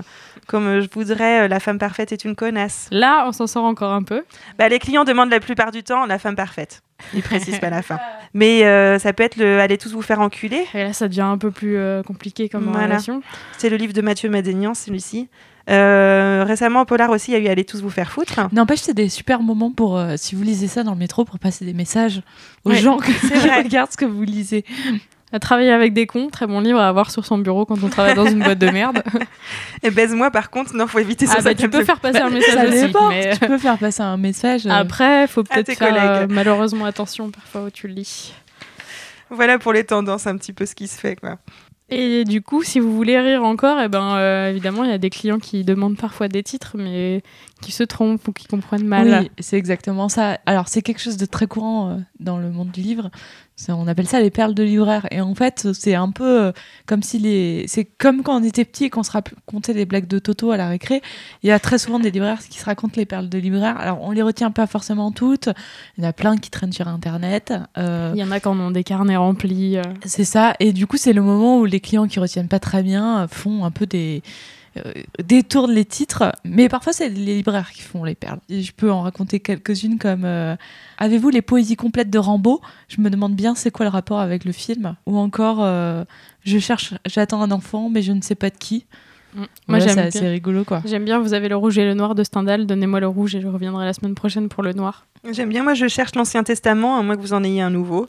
comme euh, je voudrais La femme parfaite est une connasse. Là, on s'en sort encore un peu. Bah, les clients demandent la plupart du temps La femme parfaite. Il précise pas la fin. Mais euh, ça peut être le Allez tous vous faire enculer. Et là, ça devient un peu plus euh, compliqué comme Voilà. relation. C'est le livre de Mathieu Madénian, celui-ci. Euh, récemment, en polar aussi, il y a eu Allez tous vous faire foutre. N'empêche, c'est des super moments pour, euh, si vous lisez ça dans le métro, pour passer des messages aux Ouais, gens qui regardent ce que vous lisez. À travailler avec des cons, très bon livre à avoir sur son bureau quand on travaille dans une boîte de merde. Et baise-moi, par contre, non, faut éviter ça. ah bah tu peux faire passer un message aussi. mais- Tu peux faire passer un message. euh, Après, faut peut-être faire collègues. euh, malheureusement attention parfois où tu le lis. Voilà pour les tendances, un petit peu ce qui se fait, quoi. Et du coup, si vous voulez rire encore, eh ben, euh, évidemment, il y a des clients qui demandent parfois des titres, mais qui se trompent ou qui comprennent mal. Oui, c'est exactement ça. Alors, c'est quelque chose de très courant euh, dans le monde du livre. On appelle ça les perles de libraire. Et en fait, c'est un peu euh, comme si les. C'est comme quand on était petit et qu'on se racontait les blagues de Toto à la récré. Il y a très souvent des libraires qui se racontent les perles de libraire. Alors, on les retient pas forcément toutes. Il y en a plein qui traînent sur Internet. Euh, Il y en a qui en ont des carnets remplis. euh. c'est ça. Et du coup, c'est le moment où les clients qui retiennent pas très bien font un peu des détournent les titres, mais parfois c'est les libraires qui font les perles. Et je peux en raconter quelques-unes comme euh, Avez-vous les poésies complètes de Rambo Je me demande bien c'est quoi le rapport avec le film. Ou encore euh, Je cherche, j'attends un enfant, mais je ne sais pas de qui. Mm. Moi, j'aime c'est rigolo quoi. J'aime bien, vous avez le rouge et le noir de Stendhal, donnez-moi le rouge et je reviendrai la semaine prochaine pour le noir. J'aime bien, moi, je cherche l'Ancien Testament, à moins que vous en ayez un nouveau.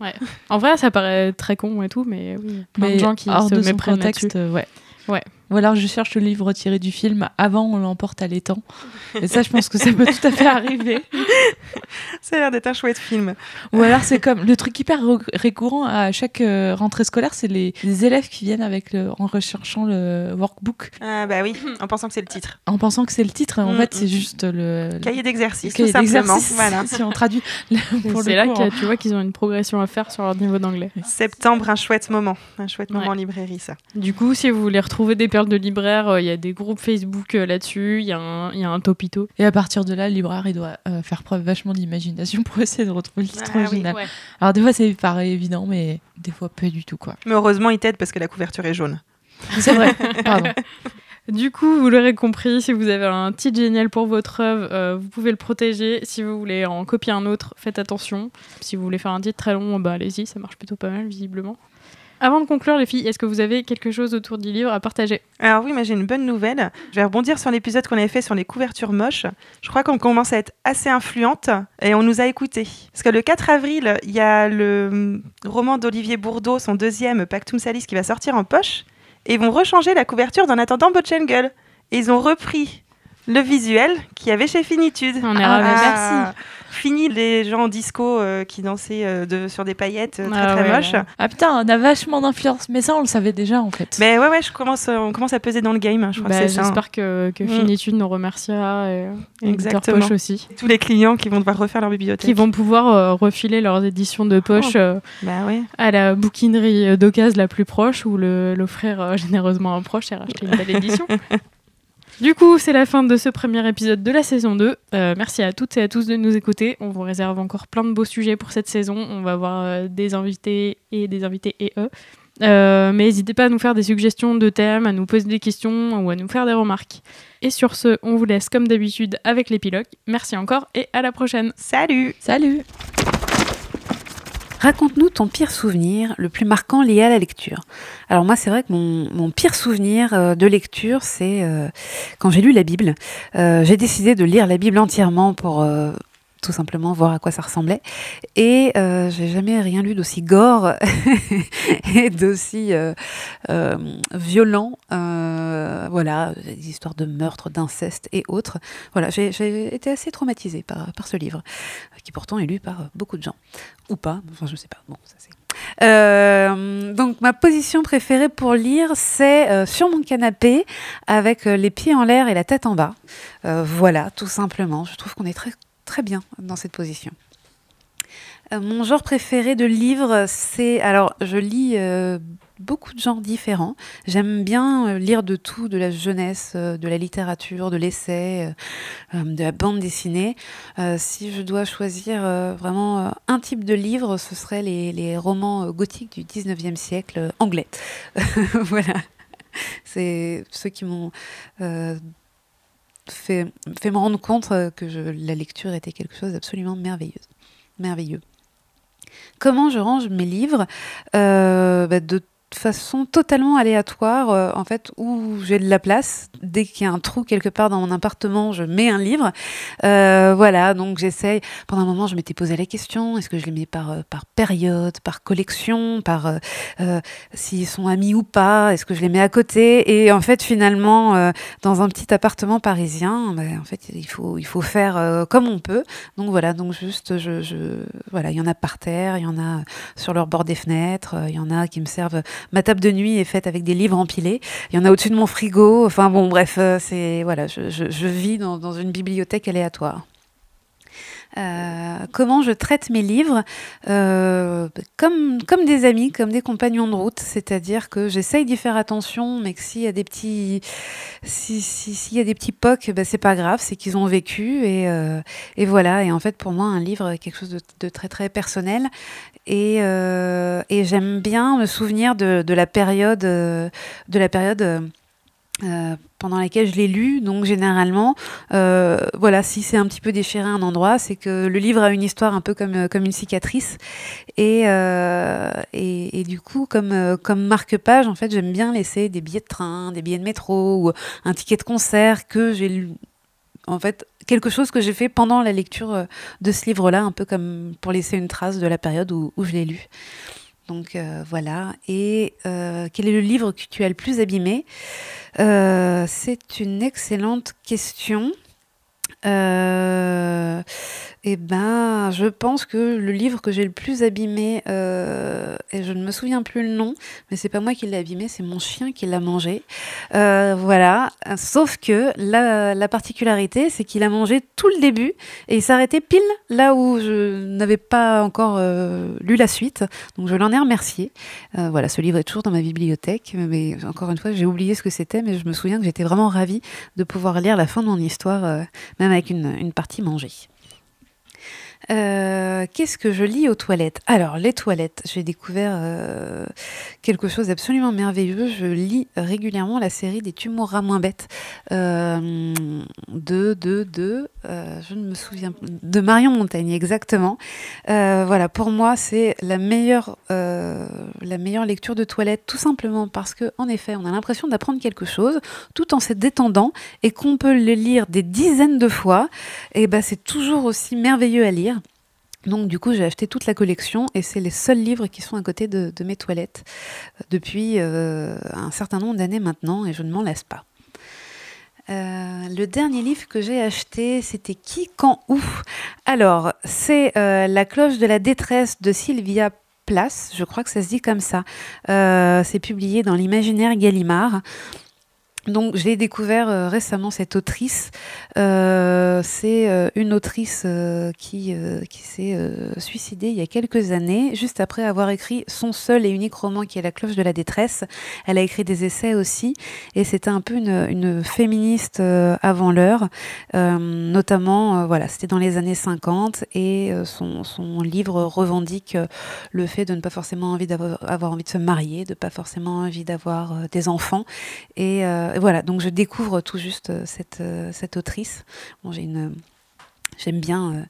En vrai, ça paraît très con et tout, mais oui, plein Mais de gens qui hors se de méprennent contexte, euh, ouais. Ouais. Ou alors je cherche le livre tiré du film avant on l'emporte à l'étang. Et ça, je pense que ça peut tout à fait arriver. Ça a l'air d'être un chouette film. Ou alors c'est comme le truc hyper re- récurrent à chaque euh, rentrée scolaire, c'est les, les élèves qui viennent avec le, en recherchant le workbook Ah bah oui, en pensant que c'est le titre. en pensant que c'est le titre. En Mm, fait, mm. c'est juste le, le Cahier d'exercice, cahier tout simplement. Voilà. Si on traduit C'est là que tu vois qu'ils ont une progression à faire sur leur niveau d'anglais. Septembre, un chouette moment. Un chouette Ouais. moment en librairie, ça. Du coup, si vous voulez retrouver des perles de libraires, euh, il y a des groupes Facebook euh, là-dessus, il y, a un- il y a un topito. Et à partir de là, le libraire il doit euh, faire preuve vachement d'imagination pour essayer de retrouver le titre Ah oui. original. Alors des fois, c'est pareil évident, mais des fois pas du tout quoi. Mais heureusement, il t'aide parce que la couverture est jaune. C'est vrai. Pardon. Du coup, vous l'aurez compris, si vous avez un titre génial pour votre œuvre, euh, vous pouvez le protéger. Si vous voulez en copier un autre, faites attention. Si vous voulez faire un titre très long, bah allez-y, ça marche plutôt pas mal visiblement. Avant de conclure, les filles, est-ce que vous avez quelque chose autour du livre à partager? Alors oui, j'ai une bonne nouvelle. Je vais rebondir sur l'épisode qu'on avait fait sur les couvertures moches. Je crois qu'on commence à être assez influente et on nous a écoutés. Parce que le 4 avril, il y a le roman d'Olivier Bourdeau, son deuxième Pactum Salis, qui va sortir en poche. Et ils vont rechanger la couverture d'En attendant Botchengle. Et ils ont repris le visuel qu'il y avait chez Finitude. On est Ah, ravis. merci. Fini les gens en disco euh, qui dansaient euh, de, sur des paillettes euh, très Ah très ouais, moches. ouais. Ah putain, on a vachement d'influence, mais ça on le savait déjà en fait. Mais ouais, ouais, je commence, on commence à peser dans le game. hein, Je crois Bah, que c'est ça. hein. J'espère que, que Mm. Finitude nous remerciera et, et Exactement. Poche aussi. Tous les clients qui vont devoir refaire leur bibliothèque. Qui vont pouvoir euh, refiler leurs éditions de poche Oh. euh, Bah ouais. à la bouquinerie d'occasion la plus proche ou le- l'offrir euh, généreusement à un proche et racheter une belle édition. Du coup, c'est la fin de ce premier épisode de la saison 2. Euh, merci à toutes et à tous de nous écouter. On vous réserve encore plein de beaux sujets pour cette saison. On va avoir euh, des invités et des invités et eux. Euh, mais n'hésitez pas à nous faire des suggestions de thèmes, à nous poser des questions ou à nous faire des remarques. Et sur ce, on vous laisse comme d'habitude avec l'épilogue. Merci encore et à la prochaine. Salut Salut Raconte-nous ton pire souvenir, le plus marquant lié à la lecture. Alors moi, c'est vrai que mon, pire souvenir euh, de lecture, c'est euh, quand j'ai lu la Bible. Euh, j'ai décidé de lire la Bible entièrement pour tout simplement voir à quoi ça ressemblait. Et euh, j'ai jamais rien lu d'aussi gore et d'aussi euh, euh, violent. Euh, voilà, des histoires de meurtre, d'inceste et autres. Voilà, j'ai été assez traumatisée par, par ce livre, qui pourtant est lu par beaucoup de gens ou pas, enfin je sais pas. Bon, ça c'est. Donc ma position préférée pour lire, c'est sur mon canapé avec les pieds en l'air et la tête en bas. Voilà, tout simplement. Je trouve qu'on est très très bien dans cette position. Euh, mon genre préféré de livre, c'est alors je lis euh, beaucoup de genres différents. J'aime bien euh, lire de tout, de la jeunesse, de la littérature, de l'essai, de la bande dessinée. Si je dois choisir vraiment un type de livre, ce serait les, les romans gothiques du 19e siècle anglais. voilà. C'est ceux qui m'ont fait, me rendre compte euh, que la lecture était quelque chose d'absolument merveilleux. merveilleux. Comment je range mes livres? Euh, bah, De façon totalement aléatoire, euh, en fait, où j'ai de la place. Dès qu'il y a un trou quelque part dans mon appartement, je mets un livre. Euh, voilà, donc j'essaye. Pendant un moment, je m'étais posé la question est-ce que je les mets par, euh, par période, par collection, par s'ils sont amis ou pas Est-ce que je les mets à côté? Et en fait, finalement, dans un petit appartement parisien, ben, en fait, il faut, il faut faire comme on peut. Donc voilà, donc juste, je, voilà, il y en a par terre, il y en a sur leur bord des fenêtres, il y en a qui me servent ma table de nuit est faite avec des livres empilés. Il y en a au-dessus de mon frigo. Enfin bon, bref, euh, c'est voilà, je, vis dans, une bibliothèque aléatoire. Euh, comment je traite mes livres? Euh, comme, comme des amis, comme des compagnons de route, c'est-à-dire que j'essaye d'y faire attention, mais que s'il y a des petits, si, si- y a des petits pocs, ben, c'est pas grave, c'est qu'ils ont vécu et, et voilà. Et en fait, pour moi, un livre est quelque chose de, de très très personnel et, euh, et j'aime bien me souvenir de, la période, de la période. euh, euh, pendant laquelle je l'ai lu, donc généralement, voilà, si c'est un petit peu déchiré à un endroit, c'est que le livre a une histoire un peu comme, comme une cicatrice, et, et, du coup, comme, comme marque-page, en fait, j'aime bien laisser des billets de train, des billets de métro ou un ticket de concert que j'ai lu, en fait, quelque chose que j'ai fait pendant la lecture euh, de ce livre-là, un peu comme pour laisser une trace de la période où, je l'ai lu. Donc euh, voilà. Et euh, quel est le livre que tu as le plus abîmé? C'est une excellente question. Eh ben, je pense que le livre que j'ai le plus abîmé, euh, et je ne me souviens plus le nom, mais c'est pas moi qui l'ai abîmé, c'est mon chien qui l'a mangé. Euh, voilà. Sauf que la, la particularité, c'est qu'il a mangé tout le début et il s'arrêtait pile là où je n'avais pas encore euh, lu la suite. Donc je l'en ai remercié. Voilà, ce livre est toujours dans ma bibliothèque, mais encore une fois, j'ai oublié ce que c'était, mais je me souviens que j'étais vraiment ravie de pouvoir lire la fin de mon histoire, même avec une partie mangée. Euh, Qu'est-ce que je lis aux toilettes? Alors, les toilettes, j'ai découvert euh, quelque chose d'absolument merveilleux. Je lis régulièrement la série des Tu mourras moins bête euh, de, de, de, euh, je ne me souviens de Marion Montaigne, exactement. Euh, voilà, pour moi, c'est la meilleure, euh, la meilleure lecture de toilette, tout simplement parce que, en effet, on a l'impression d'apprendre quelque chose tout en se détendant et qu'on peut le lire des dizaines de fois. Et ben, c'est toujours aussi merveilleux à lire. Donc du coup, j'ai acheté toute la collection et c'est les seuls livres qui sont à côté de, mes toilettes depuis un certain nombre d'années maintenant et je ne m'en lasse pas. Euh, le dernier livre que j'ai acheté, c'était Qui, quand, où? Alors, c'est euh, La cloche de la détresse de Sylvia Place, je crois que ça se dit comme ça. Euh, c'est publié dans l'imaginaire Gallimard. Donc j'ai découvert euh, récemment cette autrice. Euh, c'est euh, une autrice euh, qui, qui s'est suicidée il y a quelques années, juste après avoir écrit son seul et unique roman qui est La cloche de la détresse. Elle a écrit des essais aussi, et c'était un peu une, une féministe avant l'heure. Notamment, voilà, c'était dans les années 50, et son, son livre revendique le fait de ne pas forcément envie d'avoir avoir envie de se marier, de pas forcément envie d'avoir des enfants. Et voilà, donc je découvre tout juste euh, cette, euh, cette autrice. Euh, j'aime bien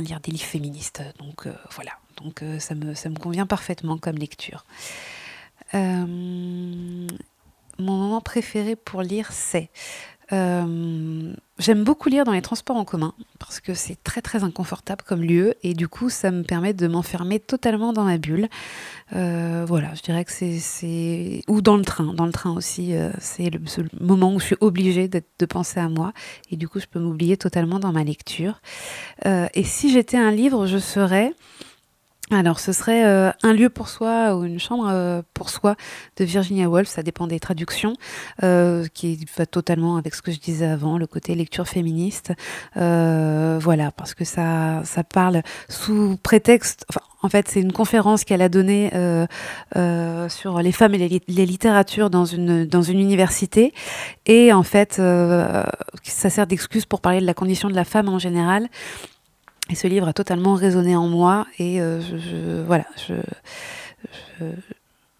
lire des livres féministes, donc voilà, donc ça me, convient parfaitement comme lecture. Mon moment préféré pour lire, c'est euh, J'aime beaucoup lire dans les transports en commun parce que c'est très très inconfortable comme lieu et du coup ça me permet de m'enfermer totalement dans ma bulle. Euh, voilà, je dirais que c'est-. Ou dans le train, dans le train aussi, euh, c'est le, moment où je suis obligée de penser à moi et du coup je peux m'oublier totalement dans ma lecture. Et si j'étais un livre, je serais... Alors, ce serait euh, Un lieu pour soi ou Une chambre euh, pour soi de Virginia Woolf, ça dépend des traductions, euh, qui va totalement avec ce que je disais avant, le côté lecture féministe. Voilà, parce que ça, ça parle sous prétexte. En fait, c'est une conférence qu'elle a donnée sur les femmes et les, li- les littératures dans une, dans une université. Et en fait, ça sert d'excuse pour parler de la condition de la femme en général. Et ce livre a totalement résonné en moi et euh, voilà,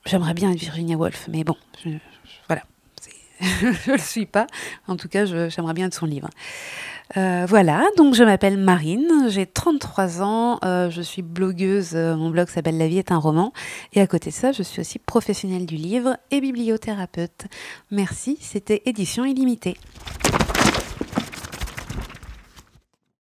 j'aimerais bien être Virginia Woolf, mais bon, voilà, je le suis pas. En tout cas, j'aimerais bien être son livre. Euh, voilà, donc je m'appelle Marine, j'ai 33 ans, euh, je suis blogueuse, mon blog s'appelle La vie est un roman, et à côté de ça, je suis aussi professionnelle du livre et bibliothérapeute. Merci, c'était édition illimitée.